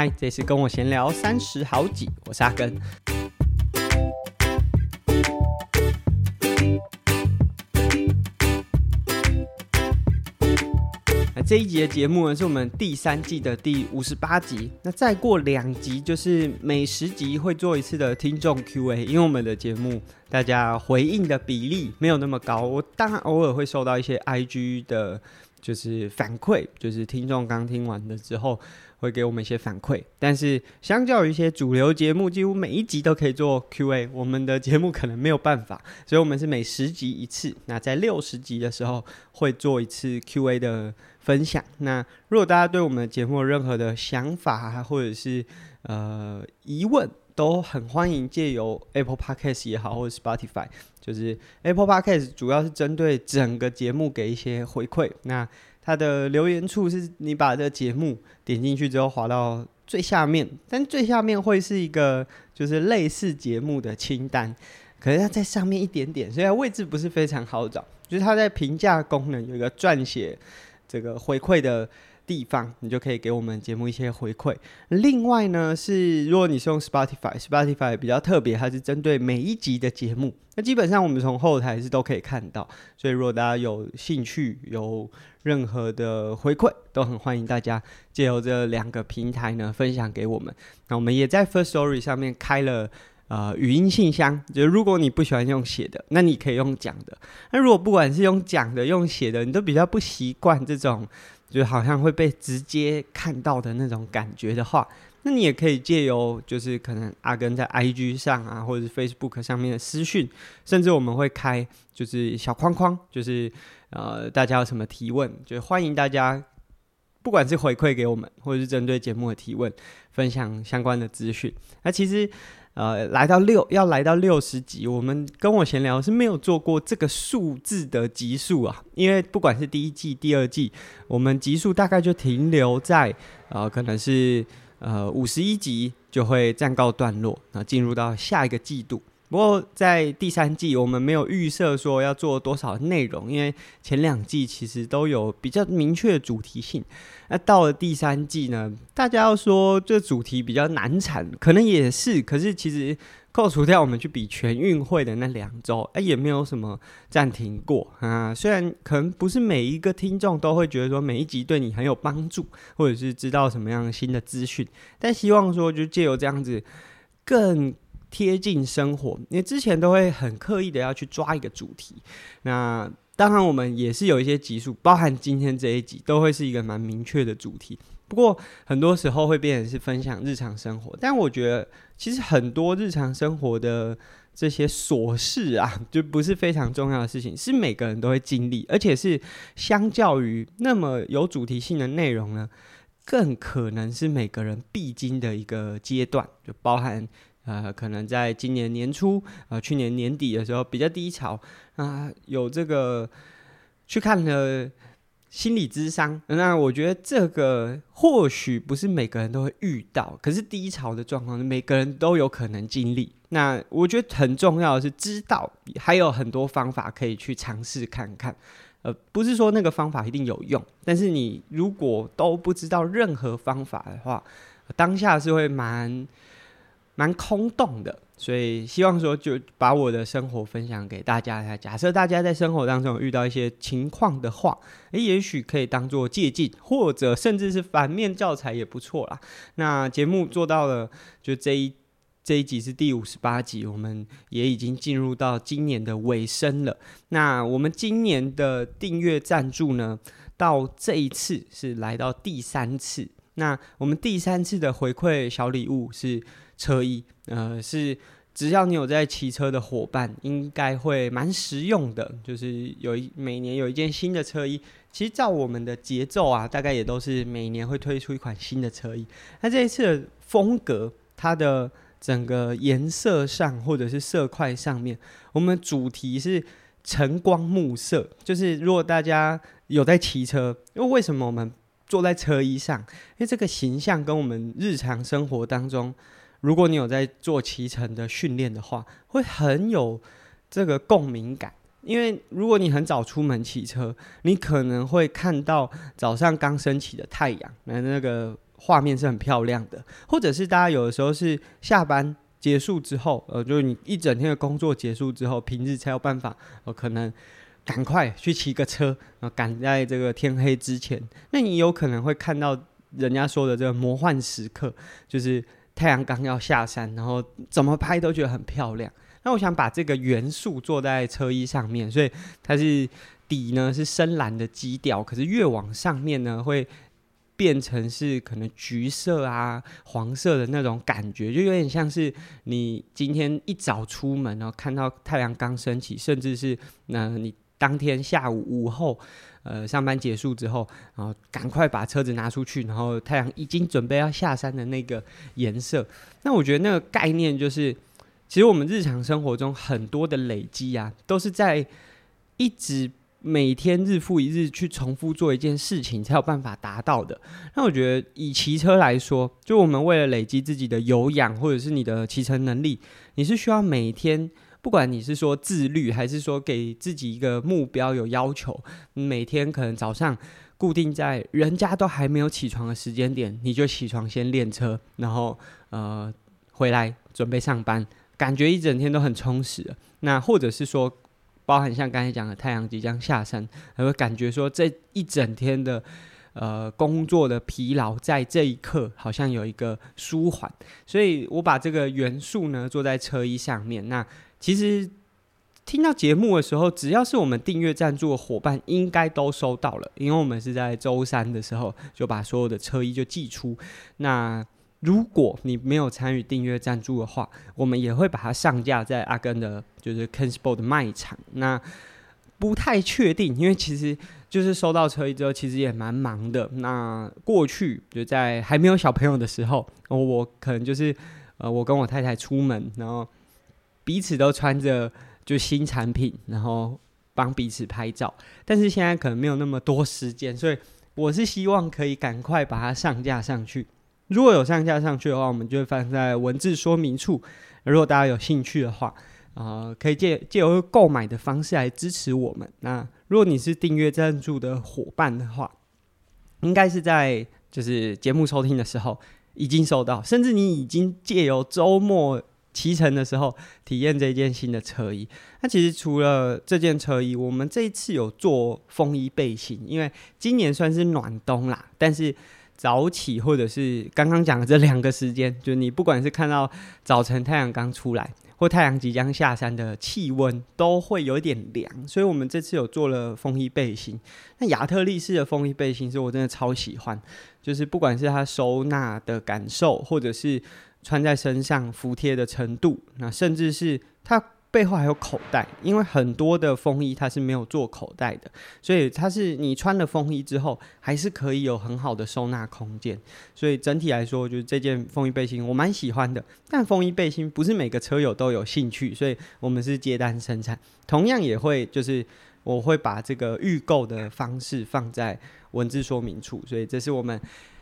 嗨，这次跟我闲聊三十好几，我是阿根。那这一集的节目呢，是我们第三季的第五十八集。那再过两集，就是每十集会做一次的听众 Q&A，因为我们的节目大家回应的比例没有那么高，我当然偶尔会收到一些 IG 的，就是反馈，就是听众刚听完了之后。会给我们一些反馈，但是相较于一些主流节目，几乎每一集都可以做 Q&A，我们的节目可能没有办法，所以我们是每十集一次。那在六十集的时候会做一次 Q&A 的分享。那如果大家对我们的节目有任何的想法或者是呃疑问，都很欢迎借由 Apple Podcast 也好，或者 Spotify，就是 Apple Podcast 主要是针对整个节目给一些回馈。那它的留言处是你把这个节目点进去之后滑到最下面，但最下面会是一个就是类似节目的清单，可是它在上面一点点，所以它位置不是非常好找。就是它在评价功能有一个撰写这个回馈的地方，你就可以给我们节目一些回馈。另外呢，是如果你是用 Spotify，Spotify 比较特别，它是针对每一集的节目。那基本上我们从后台是都可以看到，所以如果大家有兴趣，有任何的回馈，都很欢迎大家借由这两个平台呢分享给我们。那我们也在 First Story 上面开了呃语音信箱，就是如果你不喜欢用写的，那你可以用讲的。那如果不管是用讲的、用写的，你都比较不习惯这种。就好像会被直接看到的那种感觉的话，那你也可以借由就是可能阿根在 IG 上啊，或者是 Facebook 上面的私讯，甚至我们会开就是小框框，就是呃大家有什么提问，就欢迎大家不管是回馈给我们，或者是针对节目的提问，分享相关的资讯。那其实。呃，来到六要来到六十集，我们跟我闲聊是没有做过这个数字的集数啊，因为不管是第一季、第二季，我们集数大概就停留在呃，可能是呃五十一集就会暂告段落，那进入到下一个季度。不过在第三季，我们没有预设说要做多少内容，因为前两季其实都有比较明确的主题性。那到了第三季呢，大家要说这主题比较难产，可能也是。可是其实扣除掉我们去比全运会的那两周，哎，也没有什么暂停过啊。虽然可能不是每一个听众都会觉得说每一集对你很有帮助，或者是知道什么样新的资讯，但希望说就借由这样子更。贴近生活，因为之前都会很刻意的要去抓一个主题。那当然，我们也是有一些集数，包含今天这一集，都会是一个蛮明确的主题。不过很多时候会变成是分享日常生活，但我觉得其实很多日常生活的这些琐事啊，就不是非常重要的事情，是每个人都会经历，而且是相较于那么有主题性的内容呢，更可能是每个人必经的一个阶段，就包含。呃，可能在今年年初，呃，去年年底的时候比较低潮啊，有这个去看了心理咨商。那我觉得这个或许不是每个人都会遇到，可是低潮的状况，每个人都有可能经历。那我觉得很重要的是知道还有很多方法可以去尝试看看。呃，不是说那个方法一定有用，但是你如果都不知道任何方法的话，当下是会蛮。蛮空洞的，所以希望说就把我的生活分享给大家。假设大家在生活当中遇到一些情况的话，诶，也许可以当做借鉴，或者甚至是反面教材也不错啦。那节目做到了，就这一这一集是第五十八集，我们也已经进入到今年的尾声了。那我们今年的订阅赞助呢，到这一次是来到第三次。那我们第三次的回馈小礼物是。车衣，呃，是只要你有在骑车的伙伴，应该会蛮实用的。就是有一每年有一件新的车衣，其实照我们的节奏啊，大概也都是每年会推出一款新的车衣。那这一次的风格，它的整个颜色上或者是色块上面，我们主题是晨光暮色。就是如果大家有在骑车，因为为什么我们坐在车衣上？因为这个形象跟我们日常生活当中。如果你有在做骑乘的训练的话，会很有这个共鸣感。因为如果你很早出门骑车，你可能会看到早上刚升起的太阳，那那个画面是很漂亮的，或者是大家有的时候是下班结束之后，呃，就是你一整天的工作结束之后，平日才有办法，呃，可能赶快去骑个车，呃，赶在这个天黑之前，那你有可能会看到人家说的这个魔幻时刻，就是太阳刚要下山，然后怎么拍都觉得很漂亮。那我想把这个元素做在车衣上面，所以它是底呢是深蓝的基调，可是越往上面呢会变成是可能橘色啊、黄色的那种感觉，就有点像是你今天一早出门，然后看到太阳刚升起，甚至是那你当天下午午后，呃，上班结束之后，然后赶快把车子拿出去，然后太阳已经准备要下山的那个颜色。那我觉得那个概念就是。其实我们日常生活中很多的累积啊，都是在一直每天日复一日去重复做一件事情，才有办法达到的。那我觉得以骑车来说，就我们为了累积自己的有氧或者是你的骑乘能力，你是需要每天，不管你是说自律，还是说给自己一个目标有要求，每天可能早上固定在人家都还没有起床的时间点，你就起床先练车，然后呃回来准备上班。感觉一整天都很充实，那或者是说，包含像刚才讲的太阳即将下山，还会感觉说这一整天的呃工作的疲劳，在这一刻好像有一个舒缓，所以我把这个元素呢做在车衣上面。那其实听到节目的时候，只要是我们订阅赞助的伙伴，应该都收到了，因为我们是在周三的时候就把所有的车衣就寄出。那如果你没有参与订阅赞助的话，我们也会把它上架在阿根的，就是 Ken Sport 的卖场。那不太确定，因为其实就是收到车衣之后，其实也蛮忙的。那过去就在还没有小朋友的时候，我可能就是呃，我跟我太太出门，然后彼此都穿着就新产品，然后帮彼此拍照。但是现在可能没有那么多时间，所以我是希望可以赶快把它上架上去。如果有上架上去的话，我们就会放在文字说明处。如果大家有兴趣的话，啊、呃，可以借借由购买的方式来支持我们。那如果你是订阅赞助的伙伴的话，应该是在就是节目收听的时候已经收到，甚至你已经借由周末骑乘的时候体验这件新的车衣。那其实除了这件车衣，我们这一次有做风衣背心，因为今年算是暖冬啦，但是。早起或者是刚刚讲的这两个时间，就你不管是看到早晨太阳刚出来，或太阳即将下山的气温都会有点凉，所以我们这次有做了风衣背心。那亚特力士的风衣背心是我真的超喜欢，就是不管是它收纳的感受，或者是穿在身上服帖的程度，那甚至是它。背后还有口袋，因为很多的风衣它是没有做口袋的，所以它是你穿了风衣之后，还是可以有很好的收纳空间。所以整体来说，就是这件风衣背心我蛮喜欢的。但风衣背心不是每个车友都有兴趣，所以我们是接单生产，同样也会就是我会把这个预购的方式放在文字说明处，所以这是我们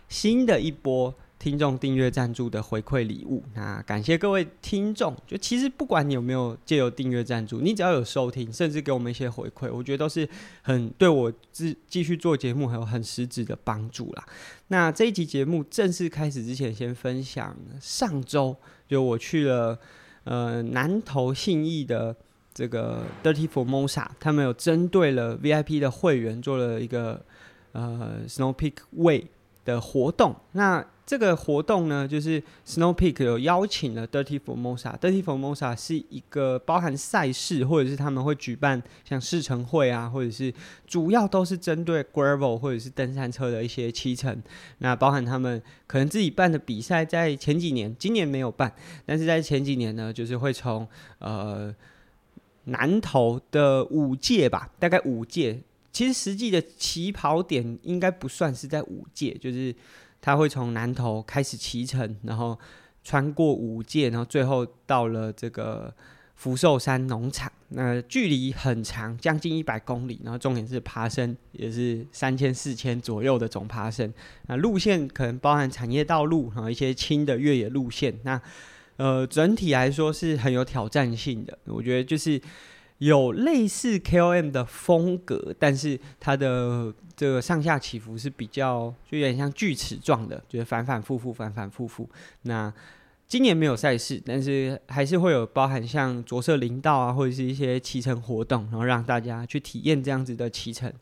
新的一波。听众订阅赞助的回馈礼物，那感谢各位听众。就其实不管你有没有借由订阅赞助，你只要有收听，甚至给我们一些回馈，我觉得都是很对我继继续做节目还有很实质的帮助啦。那这一集节目正式开始之前，先分享上周就我去了呃南投信义的这个 Dirty Formosa，他们有针对了 VIP 的会员做了一个呃 Snow Peak Way 的活动。那这个活动呢，就是 Snow Peak 有邀请了 Dirty Formosa。Dirty Formosa 是一个包含赛事，或者是他们会举办像试乘会啊，或者是主要都是针对 Gravel 或者是登山车的一些骑乘。那包含他们可能自己办的比赛，在前几年，今年没有办，但是在前几年呢，就是会从呃南投的五界吧，大概五界，其实实际的起跑点应该不算是在五界，就是。他会从南头开始骑乘，然后穿过五界，然后最后到了这个福寿山农场。那距离很长，将近一百公里。然后重点是爬升，也是三千四千左右的总爬升。那路线可能包含产业道路，然后一些轻的越野路线。那呃，整体来说是很有挑战性的。我觉得就是有类似 KOM 的风格，但是它的这个上下起伏是比较就有点像锯齿状的，就是反反复复，反反复复。那今年没有赛事，但是还是会有包含像着色林道啊，或者是一些骑乘活动，然后让大家去体验这样子的骑乘。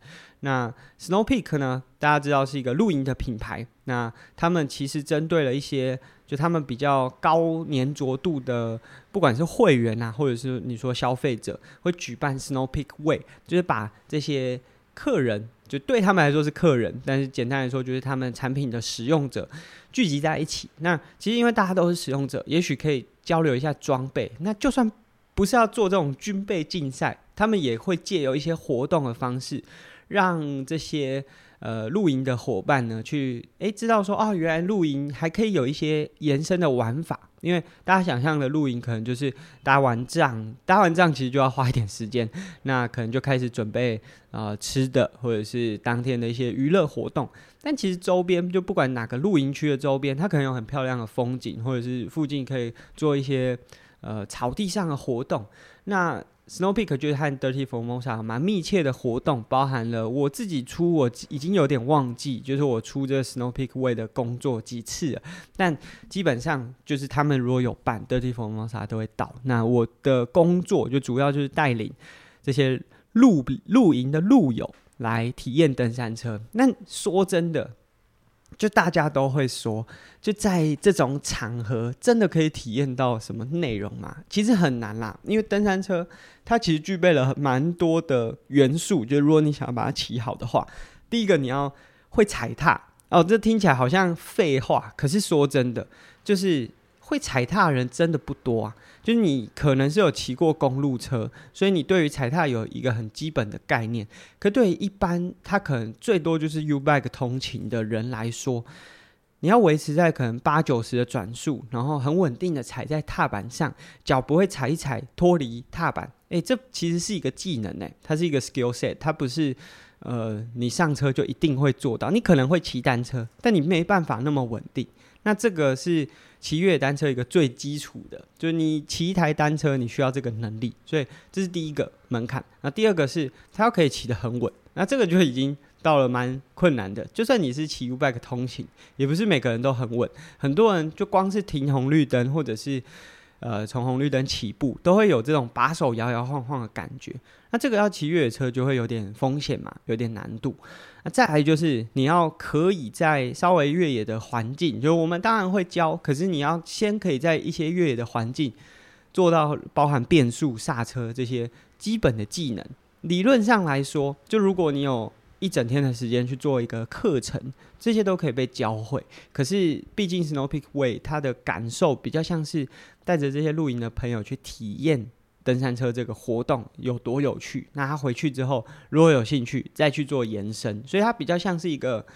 那 Snow Peak 呢，大家知道是一个露营的品牌，那他们其实针对了一些就他们比较高粘着度的，不管是会员啊，或者是你说消费者，会举办 Snow Peak Way，就是把这些客人。就对他们来说是客人，但是简单来说就是他们产品的使用者聚集在一起。那其实因为大家都是使用者，也许可以交流一下装备。那就算不是要做这种军备竞赛，他们也会借由一些活动的方式，让这些。呃，露营的伙伴呢，去诶知道说哦，原来露营还可以有一些延伸的玩法。因为大家想象的露营可能就是搭完帐，搭完帐其实就要花一点时间，那可能就开始准备呃吃的，或者是当天的一些娱乐活动。但其实周边就不管哪个露营区的周边，它可能有很漂亮的风景，或者是附近可以做一些呃草地上的活动。那 Snow Peak 就是和 Dirty Formosa 蛮密切的活动，包含了我自己出，我已经有点忘记，就是我出这 Snow Peak Way 的工作几次了，但基本上就是他们如果有办 Dirty Formosa 都会到。那我的工作就主要就是带领这些露露营的露友来体验登山车。那说真的。就大家都会说，就在这种场合，真的可以体验到什么内容吗？其实很难啦，因为登山车它其实具备了蛮多的元素。就如果你想要把它骑好的话，第一个你要会踩踏哦，这听起来好像废话，可是说真的，就是会踩踏的人真的不多啊。就是你可能是有骑过公路车，所以你对于踩踏有一个很基本的概念。可对于一般他可能最多就是 U-bike 通勤的人来说，你要维持在可能八九十的转速，然后很稳定的踩在踏板上，脚不会踩一踩脱离踏板。诶，这其实是一个技能诶，它是一个 skill set，它不是呃你上车就一定会做到。你可能会骑单车，但你没办法那么稳定。那这个是。骑越野单车一个最基础的，就是你骑一台单车，你需要这个能力，所以这是第一个门槛。那第二个是它要可以骑得很稳，那这个就已经到了蛮困难的。就算你是骑 U-bike 通勤，也不是每个人都很稳。很多人就光是停红绿灯，或者是呃从红绿灯起步，都会有这种把手摇摇晃晃的感觉。那这个要骑越野车就会有点风险嘛，有点难度。那再来就是你要可以在稍微越野的环境，就我们当然会教，可是你要先可以在一些越野的环境做到包含变速、刹车这些基本的技能。理论上来说，就如果你有一整天的时间去做一个课程，这些都可以被教会。可是毕竟 Snow Peak Way 它的感受比较像是带着这些露营的朋友去体验。登山车这个活动有多有趣？那他回去之后，如果有兴趣，再去做延伸，所以它比较像是一个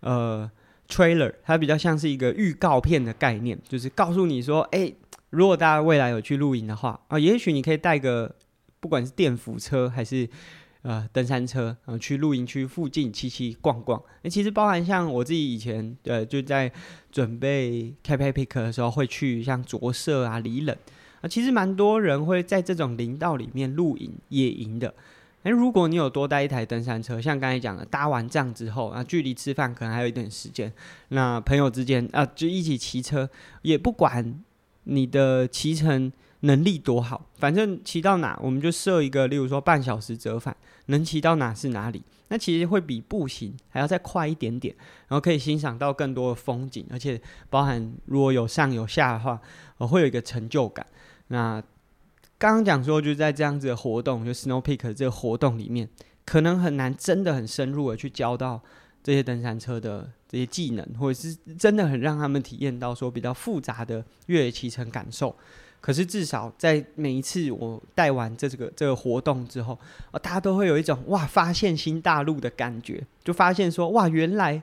呃 trailer，它比较像是一个预告片的概念，就是告诉你说，哎，如果大家未来有去露营的话啊，也许你可以带个不管是电扶车还是呃登山车，然后去露营区附近骑骑逛逛。那其实包含像我自己以前呃就在准备开拍 pick 的时候，会去像着色啊、里冷。啊，其实蛮多人会在这种林道里面露营、野营的。诶，如果你有多带一台登山车，像刚才讲的，搭完帐之后，啊，距离吃饭可能还有一点时间，那朋友之间啊，就一起骑车，也不管你的骑乘能力多好，反正骑到哪，我们就设一个，例如说半小时折返，能骑到哪是哪里。那其实会比步行还要再快一点点，然后可以欣赏到更多的风景，而且包含如果有上有下的话，我会有一个成就感。那刚刚讲说，就在这样子的活动，就 Snow Peak 这个活动里面，可能很难真的很深入的去教到这些登山车的这些技能，或者是真的很让他们体验到说比较复杂的越野骑乘感受。可是至少在每一次我带完这个这个活动之后，啊，大家都会有一种哇发现新大陆的感觉，就发现说哇原来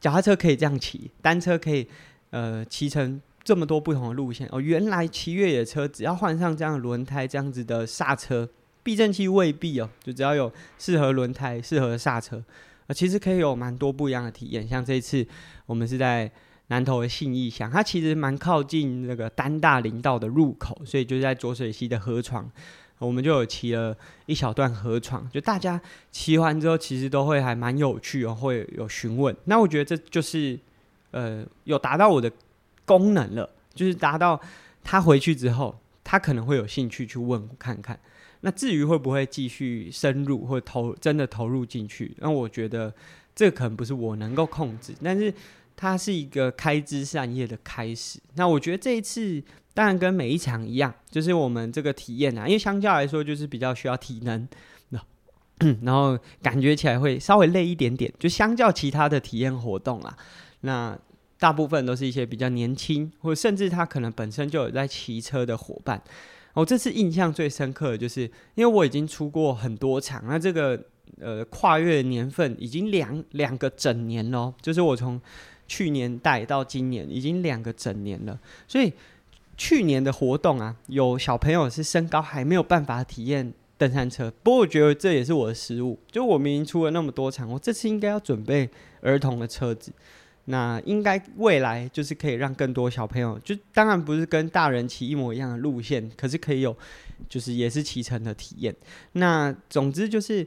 脚踏车可以这样骑，单车可以呃骑成。这么多不同的路线哦，原来骑越野车只要换上这样的轮胎，这样子的刹车，避震器未必哦，就只要有适合轮胎、适合刹车，啊，其实可以有蛮多不一样的体验。像这一次我们是在南投的信义乡，它其实蛮靠近那个丹大林道的入口，所以就在浊水溪的河床，我们就有骑了一小段河床，就大家骑完之后，其实都会还蛮有趣哦，会有询问。那我觉得这就是呃，有达到我的功能了，就是达到他回去之后，他可能会有兴趣去问看看。那至于会不会继续深入或投真的投入进去，那我觉得这可能不是我能够控制，但是它是一个开枝散叶的开始。那我觉得这一次当然跟每一场一样，就是我们这个体验啊，因为相较来说就是比较需要体能，那然后感觉起来会稍微累一点点，就相较其他的体验活动啊，那大部分都是一些比较年轻，或者甚至他可能本身就有在骑车的伙伴。我、这次印象最深刻的就是，因为我已经出过很多场，那这个呃跨越年份已经两两个整年了，就是我从去年带到今年已经两个整年了，所以去年的活动啊，有小朋友是身高还没有办法体验登山车，不过我觉得这也是我的失误，就我明明出了那么多场，我这次应该要准备儿童的车子。那应该未来就是可以让更多小朋友，就当然不是跟大人骑一模一样的路线，可是可以有，就是也是骑乘的体验。那总之就是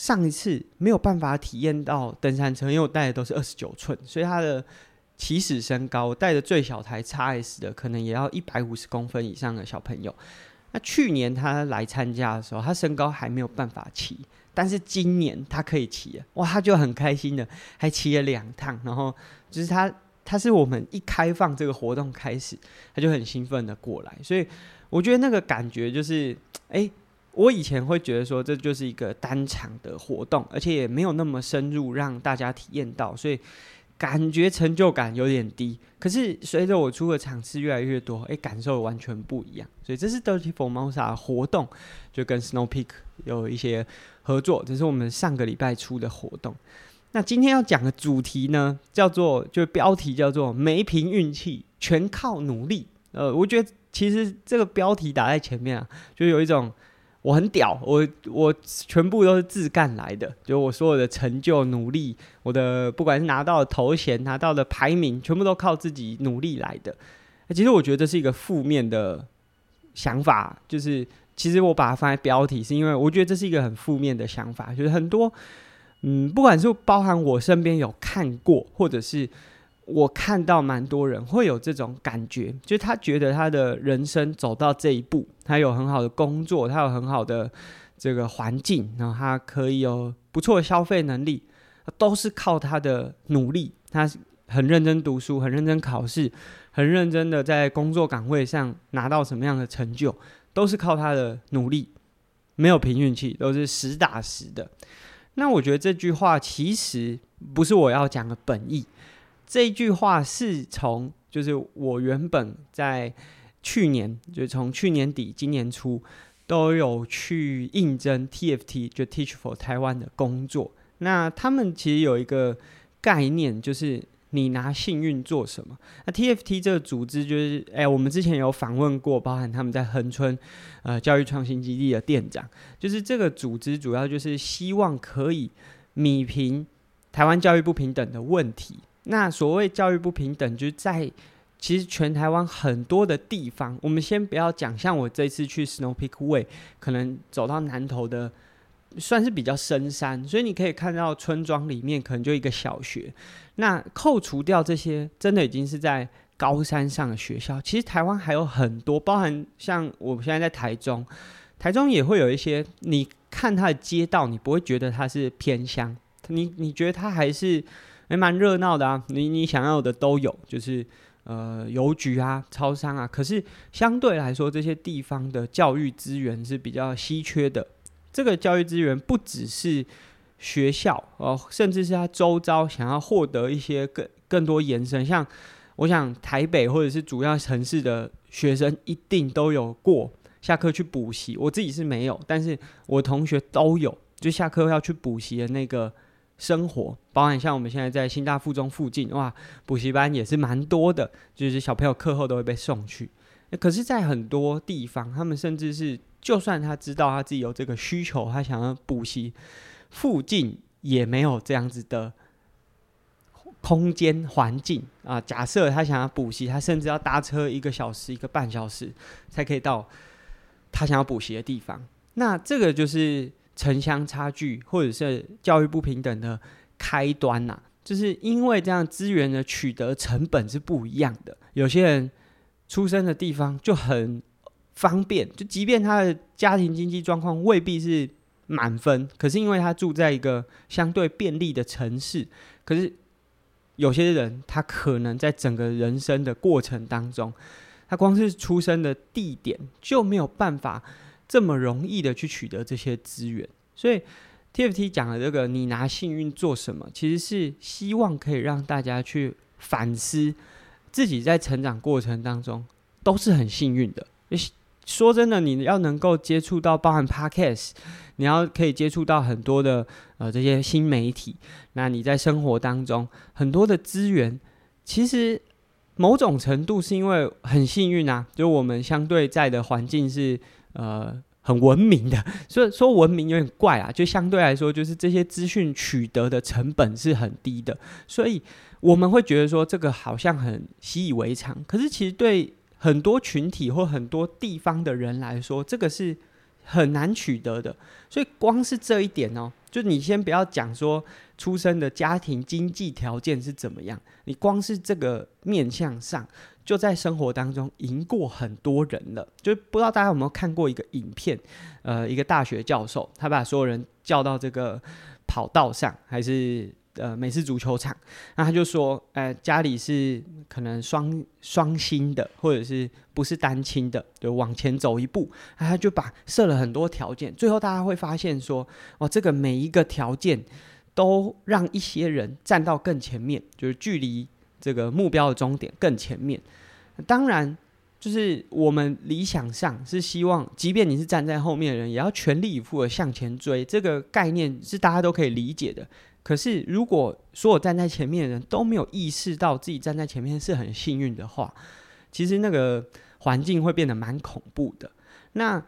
上一次没有办法体验到登山车，因为我带的都是二十九寸，所以它的起始身高，我带的最小台 XS 的可能也要一百五十公分以上的小朋友。那去年他来参加的时候，他身高还没有办法骑。但是今年他可以骑了，哇，他就很开心的，还骑了两趟，然后就是他，他是我们一开放这个活动开始，他就很兴奋的过来，所以我觉得那个感觉就是，哎、我以前会觉得说这就是一个单场的活动，而且也没有那么深入让大家体验到，所以。感觉成就感有点低，可是随着我出的场次越来越多，哎，感受完全不一样。所以这是 Dirty Formosa 活动，就跟 Snow Peak 有一些合作，这是我们上个礼拜出的活动。那今天要讲的主题呢，叫做就标题叫做“没凭运气，全靠努力”。呃，我觉得其实这个标题打在前面啊，就有一种。我很屌，我我全部都是自干来的，就我所有的成就、努力，我的不管是拿到头衔、拿到的排名，全部都靠自己努力来的。其实我觉得这是一个负面的想法，就是其实我把它放在标题，是因为我觉得这是一个很负面的想法，就是很多，嗯，不管是包含我身边有看过，或者是。我看到蛮多人会有这种感觉，就是他觉得他的人生走到这一步，他有很好的工作，他有很好的这个环境，然后他可以有不错的消费能力，都是靠他的努力。他很认真读书，很认真考试，很认真的在工作岗位上拿到什么样的成就，都是靠他的努力，没有凭运气，都是实打实的。那我觉得这句话其实不是我要讲的本意。这一句话是从，就是我原本在去年，就从去年底今年初都有去应征 TFT，就 Teach for Taiwan 的工作。那他们其实有一个概念，就是你拿幸运做什么？那 TFT 这个组织就是，哎，我们之前有访问过，包含他们在恒春呃教育创新基地的店长，就是这个组织主要就是希望可以弭平台湾教育不平等的问题。那所谓教育不平等，就是在其实全台湾很多的地方，我们先不要讲，像我这次去 Snow Peak Way，可能走到南投的，算是比较深山，所以你可以看到村庄里面可能就一个小学。那扣除掉这些，真的已经是在高山上的学校。其实台湾还有很多，包含像我们现在在台中，台中也会有一些，你看它的街道，你不会觉得它是偏乡，你你觉得它还是。还蛮热闹的啊，你你想要的都有，就是呃邮局啊、超商啊。可是相对来说，这些地方的教育资源是比较稀缺的。这个教育资源不只是学校哦、甚至是他周遭想要获得一些更更多延伸。像我想台北或者是主要城市的学生，一定都有过下课去补习。我自己是没有，但是我同学都有，就下课要去补习的那个。生活，包含像我们现在在新大附中附近，哇，补习班也是蛮多的，就是小朋友课后都会被送去。可是，在很多地方，他们甚至是，就算他知道他自己有这个需求，他想要补习，附近也没有这样子的空间环境啊。假设他想要补习，他甚至要搭车一个小时、一个半小时才可以到他想要补习的地方。那这个就是城乡差距或者是教育不平等的开端呐、就是因为这样资源的取得成本是不一样的。有些人出生的地方就很方便，就即便他的家庭经济状况未必是满分，可是因为他住在一个相对便利的城市，可是有些人他可能在整个人生的过程当中，他光是出生的地点就没有办法这么容易的去取得这些资源，所以 TFT 讲的这个，你拿幸运做什么？其实是希望可以让大家去反思自己在成长过程当中都是很幸运的。说真的，你要能够接触到包含 Podcast，你要可以接触到很多的呃这些新媒体，那你在生活当中很多的资源，其实。某种程度是因为很幸运啊，就我们相对在的环境是呃很文明的，所以说文明有点怪啊，就相对来说就是这些资讯取得的成本是很低的，所以我们会觉得说这个好像很习以为常，可是其实对很多群体或很多地方的人来说，这个是很难取得的，所以光是这一点哦。就你先不要讲说出生的家庭经济条件是怎么样，你光是这个面向上，就在生活当中赢过很多人了。就不知道大家有没有看过一个影片，呃，一个大学教授，他把所有人叫到这个跑道上，还是？呃，美式足球场，那他就说，呃，家里是可能双双薪的，或者是不是单亲的，就往前走一步，他就把设了很多条件，最后大家会发现说，哇，这个每一个条件都让一些人站到更前面，就是距离这个目标的终点更前面。当然，就是我们理想上是希望，即便你是站在后面的人，也要全力以赴的向前追，这个概念是大家都可以理解的。可是，如果所有站在前面的人都没有意识到自己站在前面是很幸运的话，其实那个环境会变得蛮恐怖的。那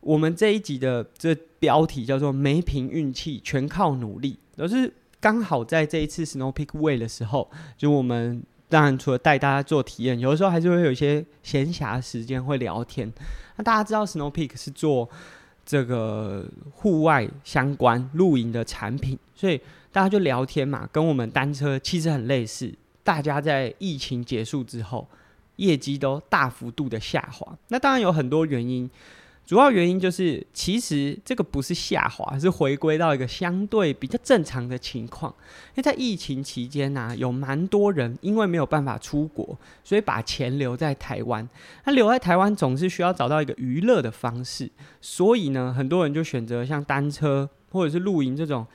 我们这一集的这标题叫做“没凭运气，全靠努力”，而是刚好在这一次 Snow Peak Way 的时候，就我们当然除了带大家做体验，有的时候还是会有一些闲暇时间会聊天。那大家知道 Snow Peak 是做这个户外相关露营的产品，所以。大家就聊天嘛，跟我们单车其实很类似。大家在疫情结束之后，业绩都大幅度的下滑。那当然有很多原因，主要原因就是其实这个不是下滑，是回归到一个相对比较正常的情况。因为在疫情期间呢、有蛮多人因为没有办法出国，所以把钱留在台湾。那留在台湾总是需要找到一个娱乐的方式，所以呢，很多人就选择像单车或者是露营这种。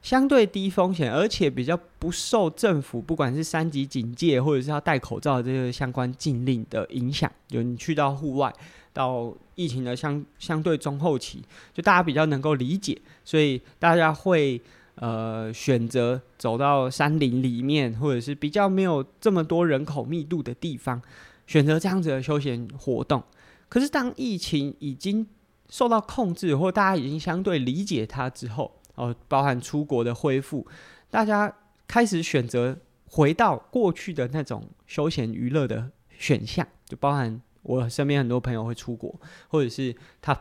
相对低风险，而且比较不受政府不管是三级警戒或者是要戴口罩这个相关禁令的影响。就你去到户外，到疫情的相相对中后期，就大家比较能够理解，所以大家会呃选择走到山林里面，或者是比较没有这么多人口密度的地方，选择这样子的休闲活动。可是当疫情已经受到控制，或大家已经相对理解它之后，哦，包含出国的恢复，大家开始选择回到过去的那种休闲娱乐的选项，就包含我身边很多朋友会出国，或者是他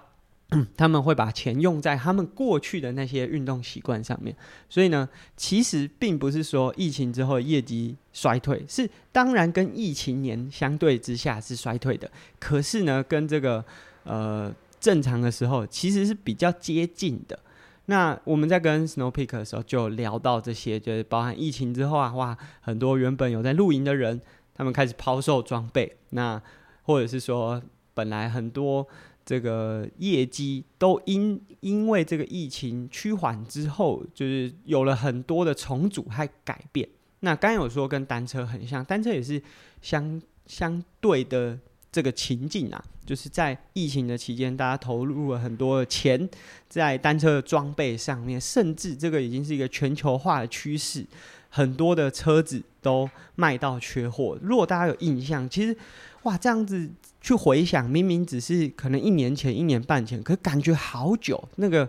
他们会把钱用在他们过去的那些运动习惯上面。所以呢，其实并不是说疫情之后业绩衰退，是当然跟疫情年相对之下是衰退的，可是呢，跟这个呃正常的时候其实是比较接近的。那我们在跟 Snow Peak 的时候，就聊到这些，就是包含疫情之后啊，哇，很多原本有在露营的人，他们开始抛售装备，那或者是说，本来很多这个业绩都因因为这个疫情趋缓之后，就是有了很多的重组和改变。那刚有说跟单车很像，单车也是相相对的。这个情境啊，就是在疫情的期间，大家投入了很多的钱在单车的装备上面，甚至这个已经是一个全球化的趋势，很多的车子都卖到缺货。如果大家有印象，其实哇，这样子去回想，明明只是可能一年前、一年半前，可感觉好久，那个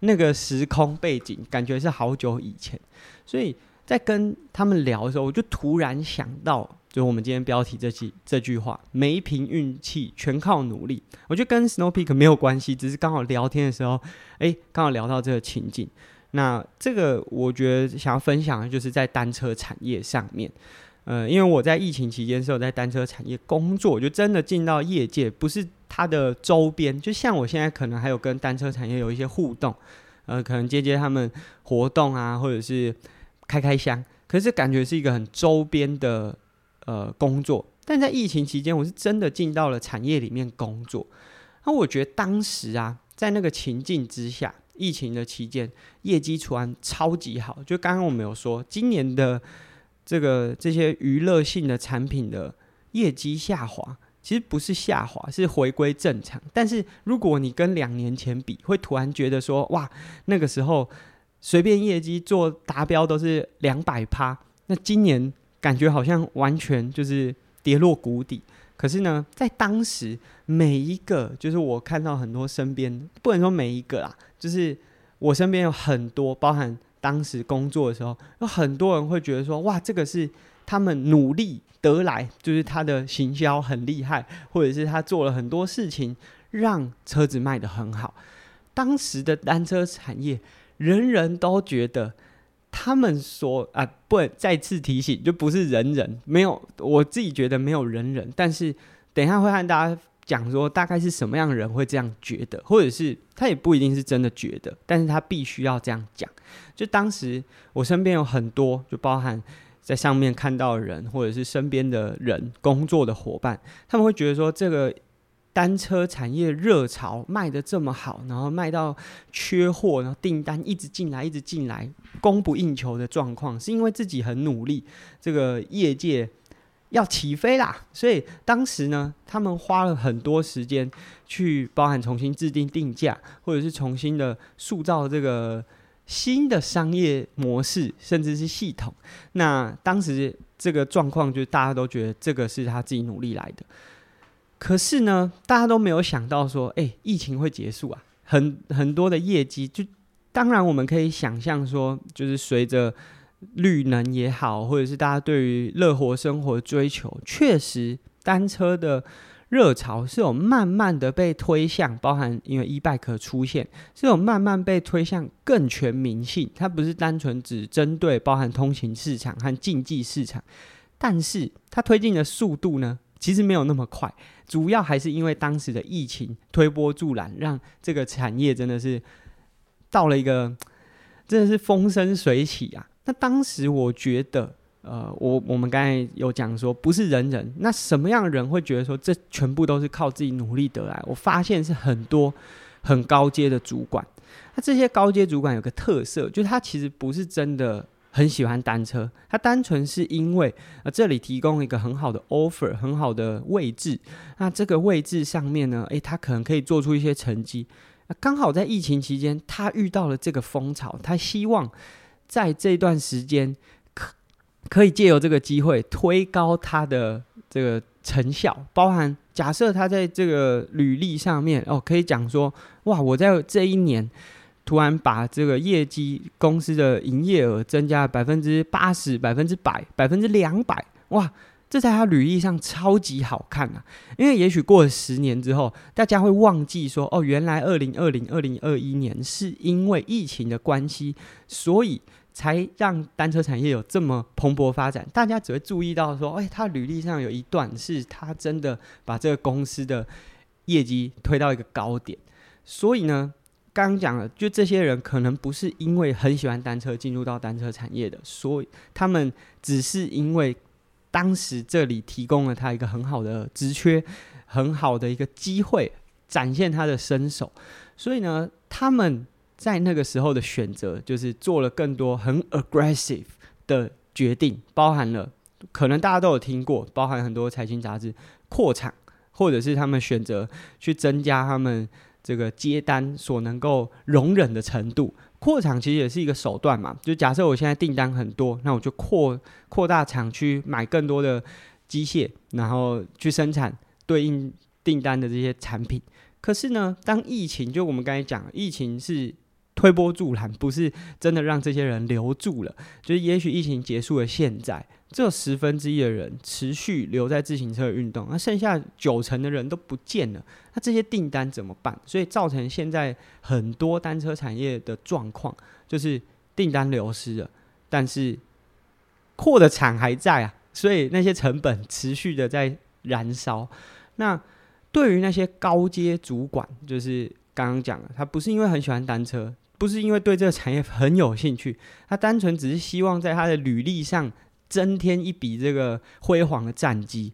那个时空背景感觉是好久以前。所以在跟他们聊的时候，我就突然想到。就我们今天标题这句这句话，没凭运气，全靠努力。我觉得跟 Snow Peak 没有关系，只是刚好聊天的时候，哎，刚好聊到这个情境。那这个我觉得想要分享的就是在单车产业上面，呃，因为我在疫情期间是有在单车产业工作，就真的进到业界，不是它的周边，就像我现在可能还有跟单车产业有一些互动，呃，可能接接他们活动啊，或者是开开箱，可是感觉是一个很周边的呃工作。但在疫情期间，我是真的进到了产业里面工作，那我觉得当时啊，在那个情境之下。疫情的期间，业绩突然超级好。就刚刚我们有说，今年的这个这些娱乐性的产品的业绩下滑，其实不是下滑，是回归正常。但是如果你跟两年前比，会突然觉得说，哇，那个时候随便业绩做达标都是两百趴，那今年感觉好像完全就是跌落谷底。可是呢，在当时每一个，就是我看到很多身边，不能说每一个啦，就是我身边有很多，包含当时工作的时候，有很多人会觉得说，哇，这个是他们努力得来，就是他的行销很厉害，或者是他做了很多事情，让车子卖得很好。当时的单车产业，人人都觉得。他们说啊，不，再次提醒，就不是人人没有，我自己觉得没有人人，但是等一下会和大家讲说，大概是什么样的人会这样觉得，或者是他也不一定是真的觉得，但是他必须要这样讲。就当时我身边有很多，就包含在上面看到的人，或者是身边的人工作的伙伴，他们会觉得说这个。单车产业热潮卖得这么好，然后卖到缺货，然后订单一直进来，一直进来，供不应求的状况，是因为自己很努力，这个业界要起飞啦。所以当时呢，他们花了很多时间去，包含重新制定定价，或者是重新的塑造这个新的商业模式，甚至是系统。那当时这个状况，就是大家都觉得这个是他自己努力来的。可是呢，大家都没有想到说，哎、疫情会结束啊！很很多的业绩，就当然我们可以想象说，就是随着绿能也好，或者是大家对于乐活生活追求，确实单车的热潮是有慢慢的被推向，包含因为 E-bike 出现，是有慢慢被推向更全民性。它不是单纯只针对包含通勤市场和竞技市场，但是它推进的速度呢，其实没有那么快。主要还是因为当时的疫情推波助澜，让这个产业真的是到了一个真的是风生水起啊！那当时我觉得，呃，我我们刚才有讲说，不是人人，那什么样的人会觉得说这全部都是靠自己努力得来？我发现是很多很高阶的主管，那这些高阶主管有个特色，就是他其实不是真的。很喜欢单车，他单纯是因为呃这里提供一个很好的 offer，很好的位置。那这个位置上面呢，诶，他可能可以做出一些成绩。那刚好在疫情期间，他遇到了这个风潮，他希望在这段时间可以借由这个机会推高他的这个成效，包含假设他在这个履历上面哦，可以讲说哇，我在这一年。突然把这个业绩、公司的营业额增加了百分之八十、百分之百、百分之两百，哇！这在他履历上超级好看啊！因为也许过了十年之后，大家会忘记说，哦，原来二零二零、二零二一年是因为疫情的关系，所以才让单车产业有这么蓬勃发展。大家只会注意到说，哎，他履历上有一段是他真的把这个公司的业绩推到一个高点，所以呢。刚刚讲了，就这些人可能不是因为很喜欢单车进入到单车产业的，所以他们只是因为当时这里提供了他一个很好的职缺，很好的一个机会展现他的身手，所以呢，他们在那个时候的选择就是做了更多很 aggressive 的决定，包含了可能大家都有听过，包含很多财经杂志扩产，或者是他们选择去增加他们。这个接单所能够容忍的程度，扩厂其实也是一个手段嘛。就假设我现在订单很多，那我就扩扩大厂区，买更多的机械，然后去生产对应订单的这些产品。可是呢，当疫情就我们刚才讲，疫情是推波助澜，不是真的让这些人留住了。就是也许疫情结束了，现在这十分之一的人持续留在自行车运动，那剩下九成的人都不见了，那这些订单怎么办？所以造成现在很多单车产业的状况，就是订单流失了，但是扩的产还在啊，所以那些成本持续的在燃烧。那对于那些高阶主管，就是。刚刚讲了，他不是因为很喜欢单车，不是因为对这个产业很有兴趣，他单纯只是希望在他的履历上增添一笔这个辉煌的战绩。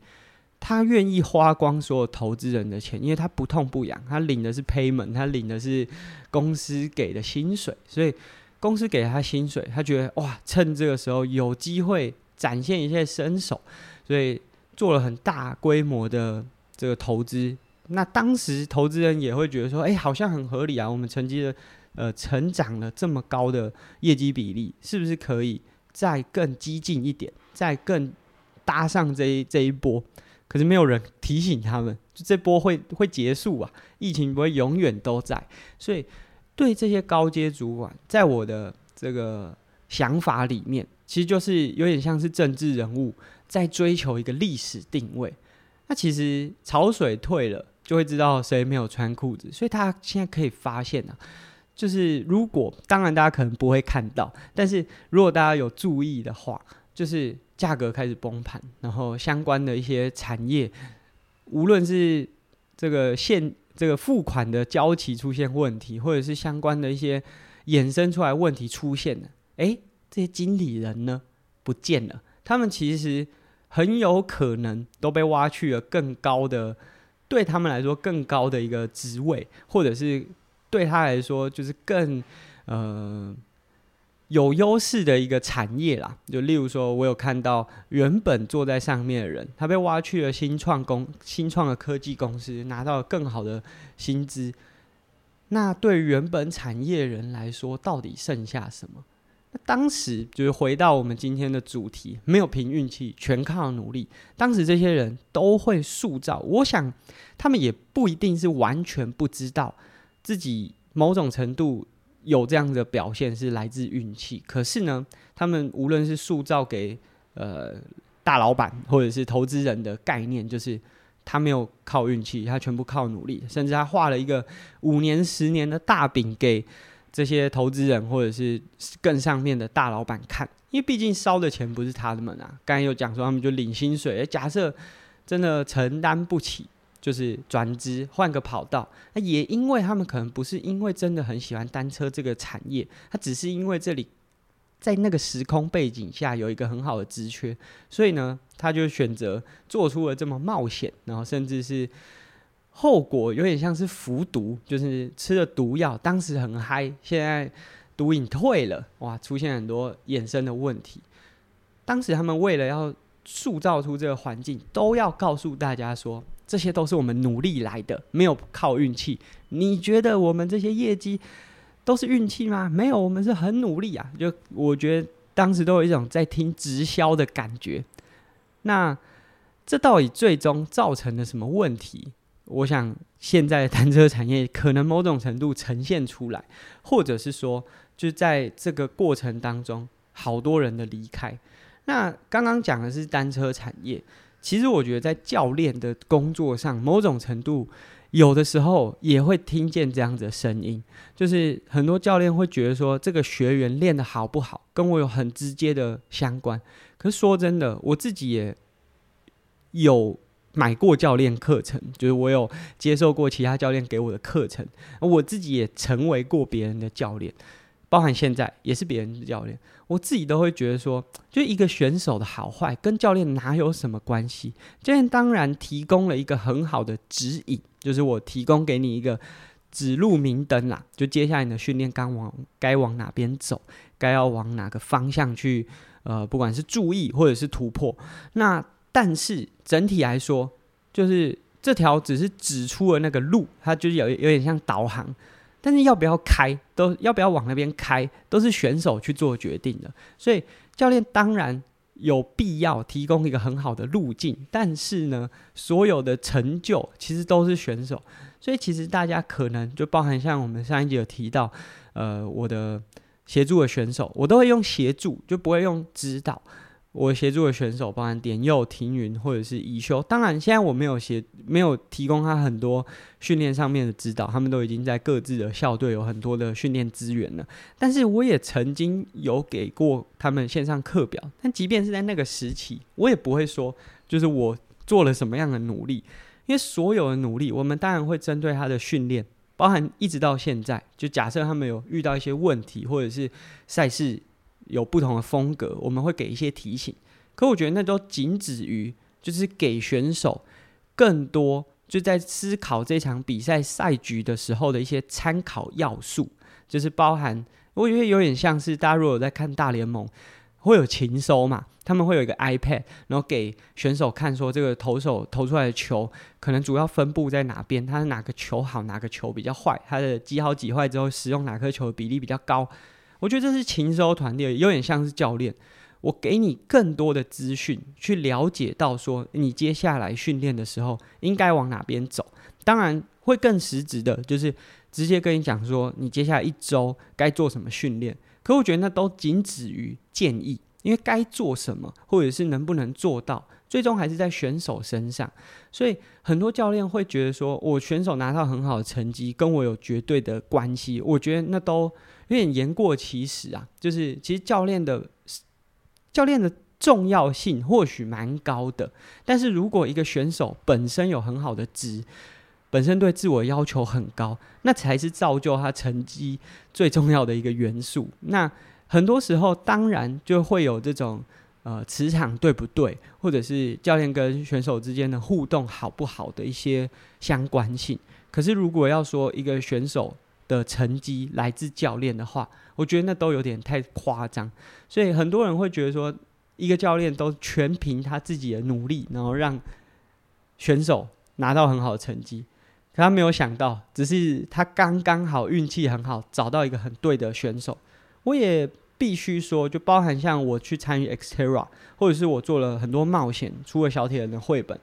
他愿意花光所有投资人的钱，因为他不痛不痒，他领的是 payment，他领的是公司给的薪水，所以公司给他薪水，他觉得哇，趁这个时候有机会展现一些身手，所以做了很大规模的这个投资。那当时投资人也会觉得说，哎、好像很合理啊。我们成绩的呃成长了这么高的业绩比例，是不是可以再更激进一点，再更搭上这一 这一波？可是没有人提醒他们，就这波会会结束啊，疫情不会永远都在。所以对这些高阶主管，在我的这个想法里面，其实就是有点像是政治人物在追求一个历史定位。那其实潮水退了。就会知道谁没有穿裤子，所以他现在可以发现啊，就是如果当然大家可能不会看到，但是如果大家有注意的话，就是价格开始崩盘，然后相关的一些产业，无论是这个现这个付款的交期出现问题，或者是相关的一些衍生出来问题出现了，诶，这些经理人呢不见了，他们其实很有可能都被挖去了更高的。对他们来说更高的一个职位，或者是对他来说就是更呃有优势的一个产业啦。就例如说，我有看到原本坐在上面的人，他被挖去了新创公新创的科技公司，拿到了更好的薪资。那对原本产业人来说，到底剩下什么？当时就是回到我们今天的主题，没有凭运气，全靠努力。当时这些人都会塑造，我想他们也不一定是完全不知道自己某种程度有这样的表现是来自运气。可是呢，他们无论是塑造给呃大老板或者是投资人的概念，就是他没有靠运气，他全部靠努力，甚至他画了一个五年、十年的大饼给。这些投资人或者是更上面的大老板看，因为毕竟烧的钱不是他们啊。刚才有讲说他们就领薪水，假设真的承担不起，就是转职换个跑道。那也因为他们可能不是因为真的很喜欢单车这个产业，他只是因为这里在那个时空背景下有一个很好的职缺，所以呢，他就选择做出了这么冒险，然后甚至是。后果有点像是服毒，就是吃了毒药，当时很嗨，现在毒瘾退了，哇，出现很多衍生的问题。当时他们为了要塑造出这个环境，都要告诉大家说，这些都是我们努力来的，没有靠运气。你觉得我们这些业绩都是运气吗？没有，我们是很努力啊。就我觉得当时都有一种在听直销的感觉。那这到底最终造成了什么问题？我想，现在的单车产业可能某种程度呈现出来，或者是说，就在这个过程当中，好多人的离开。那刚刚讲的是单车产业，其实我觉得在教练的工作上，某种程度有的时候也会听见这样子的声音，就是很多教练会觉得说，这个学员练得好不好，跟我有很直接的相关。可是说真的，我自己也有。买过教练课程，就是我有接受过其他教练给我的课程，我自己也成为过别人的教练，包含现在也是别人的教练。我自己都会觉得说，就一个选手的好坏跟教练哪有什么关系？教练当然提供了一个很好的指引，就是我提供给你一个指路明灯啦，就接下来你的训练该往该往哪边走，该要往哪个方向去，呃，不管是注意或者是突破，那。但是整体来说，就是这条只是指出了那个路，它就是有有点像导航。但是要不要开，都要不要往那边开，都是选手去做决定的。所以教练当然有必要提供一个很好的路径，但是呢，所有的成就其实都是选手，所以其实大家可能就包含像我们上一集有提到，呃，我的协助的选手，我都会用协助，就不会用指导。我协助的选手，包含点右、停云或者是宜修。当然，现在我没有协，没有提供他很多训练上面的指导，他们都已经在各自的校队有很多的训练资源了。但是，我也曾经有给过他们线上课表。但即便是在那个时期，我也不会说就是我做了什么样的努力，因为所有的努力，我们当然会针对他的训练，包含一直到现在。就假设他们有遇到一些问题，或者是赛事。有不同的风格，我们会给一些提醒。可我觉得那都仅止于，就是给选手更多就在思考这场比赛赛局的时候的一些参考要素，就是包含我觉得有点像是大家如果有在看大联盟，会有情搜嘛，他们会有一个 iPad，然后给选手看说这个投手投出来的球可能主要分布在哪边，他是哪个球好，哪个球比较坏，他的几好几坏之后使用哪颗球的比例比较高。我觉得这是情搜团队，有点像是教练。我给你更多的资讯，去了解到说你接下来训练的时候应该往哪边走。当然会更实质的，就是直接跟你讲说你接下来一周该做什么训练。可我觉得那都仅止于建议，因为该做什么或者是能不能做到，最终还是在选手身上。所以很多教练会觉得说，我选手拿到很好的成绩，跟我有绝对的关系。我觉得那都。有点言过其实啊，就是其实教练的教练的重要性或许蛮高的，但是如果一个选手本身有很好的值，本身对自我要求很高，那才是造就他成绩最重要的一个元素。那很多时候当然就会有这种呃磁场对不对，或者是教练跟选手之间的互动好不好的一些相关性。可是如果要说一个选手，的成绩来自教练的话，我觉得那都有点太夸张，所以很多人会觉得说，一个教练都全凭他自己的努力，然后让选手拿到很好的成绩。可他没有想到，只是他刚刚好运气很好，找到一个很对的选手。我也必须说，就包含像我去参与 Xterra，或者是我做了很多冒险，出了小铁人的绘本。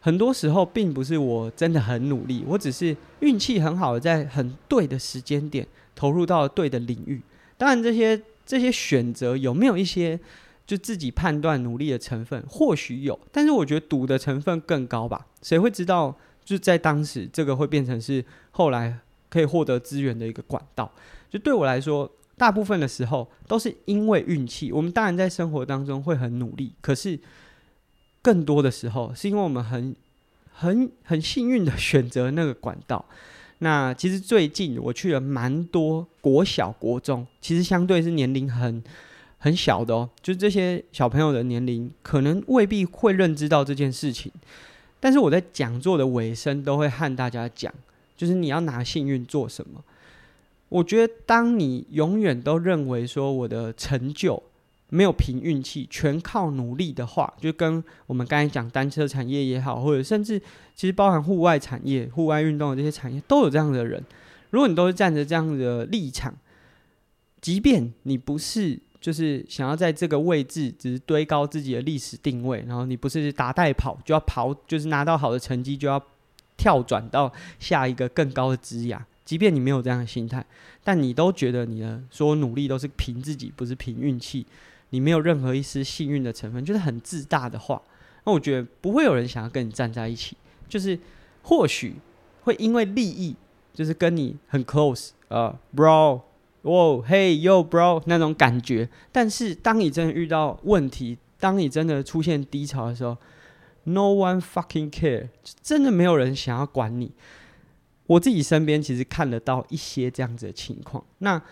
很多时候并不是我真的很努力，我只是运气很好在很对的时间点投入到对的领域。当然，这些这些选择有没有一些就自己判断努力的成分，或许有，但是我觉得赌的成分更高吧。谁会知道就在当时这个会变成是后来可以获得资源的一个管道？就对我来说，大部分的时候都是因为运气。我们当然在生活当中会很努力，可是。更多的时候，是因为我们很、很、很幸运的选择那个管道。那其实最近我去了蛮多国小、国中，其实相对是年龄很、很小的哦。就是这些小朋友的年龄，可能未必会认知到这件事情。但是我在讲座的尾声都会和大家讲，就是你要拿幸运做什么。我觉得，当你永远都认为说我的成就。没有凭运气，全靠努力的话，就跟我们刚才讲单车产业也好，或者甚至其实包含户外产业、户外运动的这些产业，都有这样的人。如果你都是站着这样的立场，即便你不是就是想要在这个位置只是堆高自己的历史定位，然后你不是打带跑就要跑，就是拿到好的成绩就要跳转到下一个更高的职涯，即便你没有这样的心态，但你都觉得你的所有努力都是凭自己，不是凭运气。你没有任何一丝幸运的成分，就是很自大的话，那我觉得不会有人想要跟你站在一起。就是或许会因为利益，就是跟你很 close 啊、，bro，哦，hey yo bro 那种感觉。但是当你真的遇到问题，当你真的出现低潮的时候，no one fucking care，真的没有人想要管你。我自己身边其实看得到一些这样子的情况。那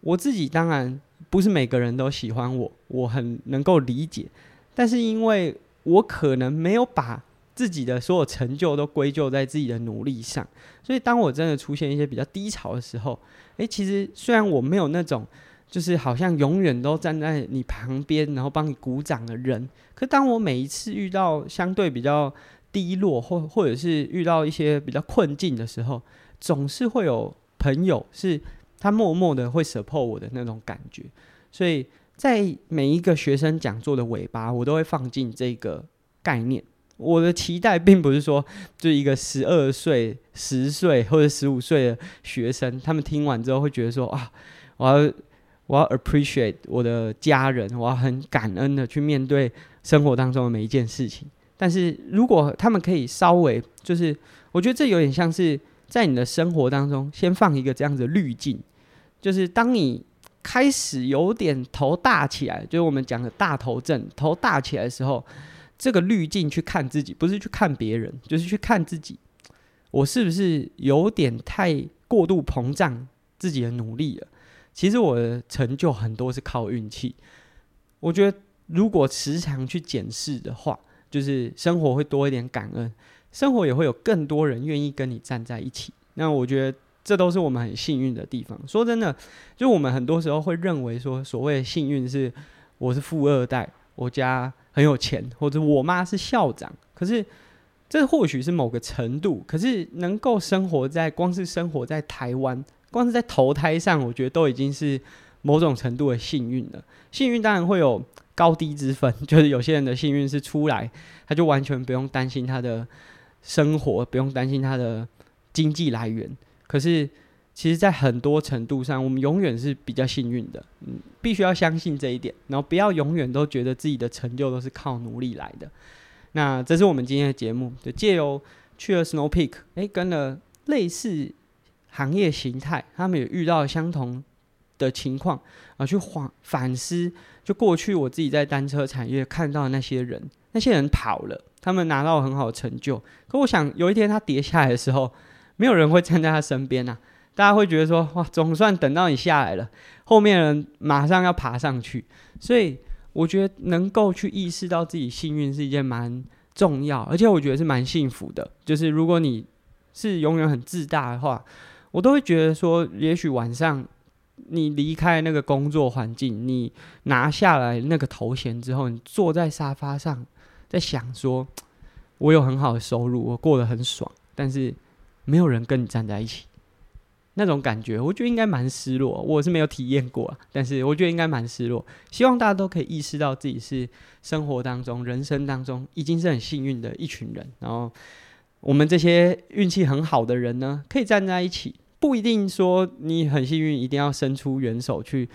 我自己当然。不是每个人都喜欢我，我很能够理解。但是因为我可能没有把自己的所有成就都归咎在自己的努力上，所以当我真的出现一些比较低潮的时候，诶，其实虽然我没有那种就是好像永远都站在你旁边，然后帮你鼓掌的人，可当我每一次遇到相对比较低落，或或者是遇到一些比较困境的时候，总是会有朋友是。他默默的会 support 我的那种感觉，所以在每一个学生讲座的尾巴，我都会放进这个概念。我的期待并不是说，就一个十二岁、十岁或者十五岁的学生，他们听完之后会觉得说啊，我要我要 appreciate 我的家人，我要很感恩的去面对生活当中的每一件事情。但是如果他们可以稍微，就是我觉得这有点像是在你的生活当中先放一个这样子的滤镜，就是当你。开始有点头大起来，就是我们讲的大头症，头大起来的时候，这个滤镜去看自己，不是去看别人，就是去看自己。我是不是有点太过度膨胀自己的努力了？其实我的成就很多是靠运气。我觉得如果时常去检视的话，就是生活会多一点感恩，生活也会有更多人愿意跟你站在一起。那我觉得。这都是我们很幸运的地方。说真的，就我们很多时候会认为说，所谓的幸运是我是富二代，我家很有钱，或者我妈是校长。可是这或许是某个程度，可是能够生活在光是生活在台湾，光是在投胎上，我觉得都已经是某种程度的幸运了。幸运当然会有高低之分，就是有些人的幸运是出来，他就完全不用担心他的生活，不用担心他的经济来源。可是，其实，在很多程度上，我们永远是比较幸运的。嗯，必须要相信这一点，然后不要永远都觉得自己的成就都是靠努力来的。那这是我们今天的节目，就借由去了 Snow Peak，哎，跟了类似行业形态，他们也遇到相同的情况啊，去反反思，就过去我自己在单车产业看到的那些人，那些人跑了，他们拿到很好的成就，可我想有一天他跌下来的时候。没有人会站在他身边、啊，大家会觉得说哇，总算等到你下来了，后面人马上要爬上去，所以我觉得能够去意识到自己幸运是一件蛮重要，而且我觉得是蛮幸福的。就是如果你是永远很自大的话，我都会觉得说，也许晚上你离开那个工作环境，你拿下来那个头衔之后，你坐在沙发上，在想说，我有很好的收入，我过得很爽，但是。没有人跟你站在一起，那种感觉，我觉得应该蛮失落。我是没有体验过，但是我觉得应该蛮失落。希望大家都可以意识到自己是生活当中、人生当中已经是很幸运的一群人。然后，我们这些运气很好的人呢，可以站在一起，不一定说你很幸运，一定要伸出援手去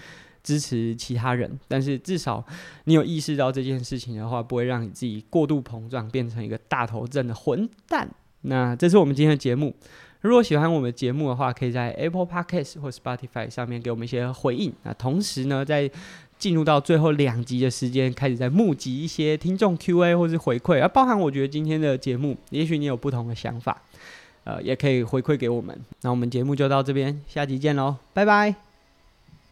支持其他人。但是至少你有意识到这件事情的话，不会让你自己过度膨胀，变成一个大头症的混蛋。那这是我们今天的节目。如果喜欢我们的节目的话，可以在 Apple Podcast 或 Spotify 上面给我们一些回应。那同时呢，在进入到最后两集的时间，开始在募集一些听众 Q&A 或是回馈。而包含我觉得今天的节目，也许你有不同的想法，呃，也可以回馈给我们。那我们节目就到这边，下集见喽，拜拜。